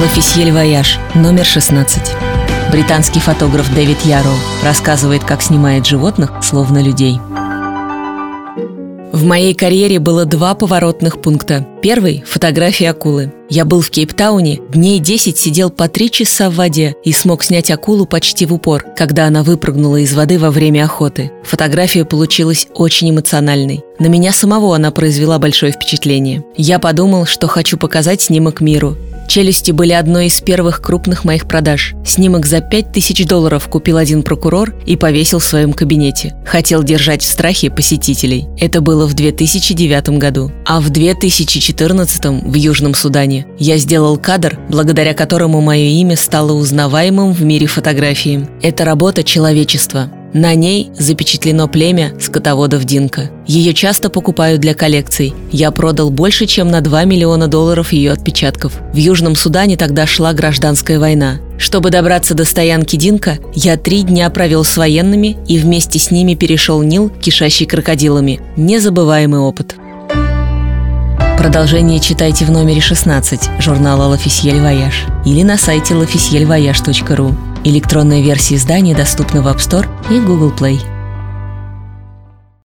L'Officiel Voyage, номер 16. Британский фотограф Дэвид Ярроу рассказывает, как снимает животных, словно людей. В моей карьере было два поворотных пункта. Первый – фотография акулы. Я был в Кейптауне, дней 10 сидел по три часа в воде и смог снять акулу почти в упор, когда она выпрыгнула из воды во время охоты. Фотография получилась очень эмоциональной. На меня самого она произвела большое впечатление. Я подумал, что хочу показать снимок миру. Челюсти были одной из первых крупных моих продаж. Снимок за 5000 долларов купил один прокурор и повесил в своем кабинете. Хотел держать в страхе посетителей. Это было в 2009 году. А в 2014 в Южном Судане я сделал кадр, благодаря которому мое имя стало узнаваемым в мире фотографии. Это работа человечества. На ней запечатлено племя скотоводов Динка. Ее часто покупают для коллекций. Я продал больше, чем на 2 миллиона долларов ее отпечатков. В Южном Судане тогда шла гражданская война. Чтобы добраться до стоянки Динка, я три дня провел с военными и вместе с ними перешел Нил, кишащий крокодилами. Незабываемый опыт. Продолжение читайте в номере 16 журнала «L'Officiel Voyage» или на сайте lofficielvoyage.ru. Электронная версия издания доступна в App Store и Google Play.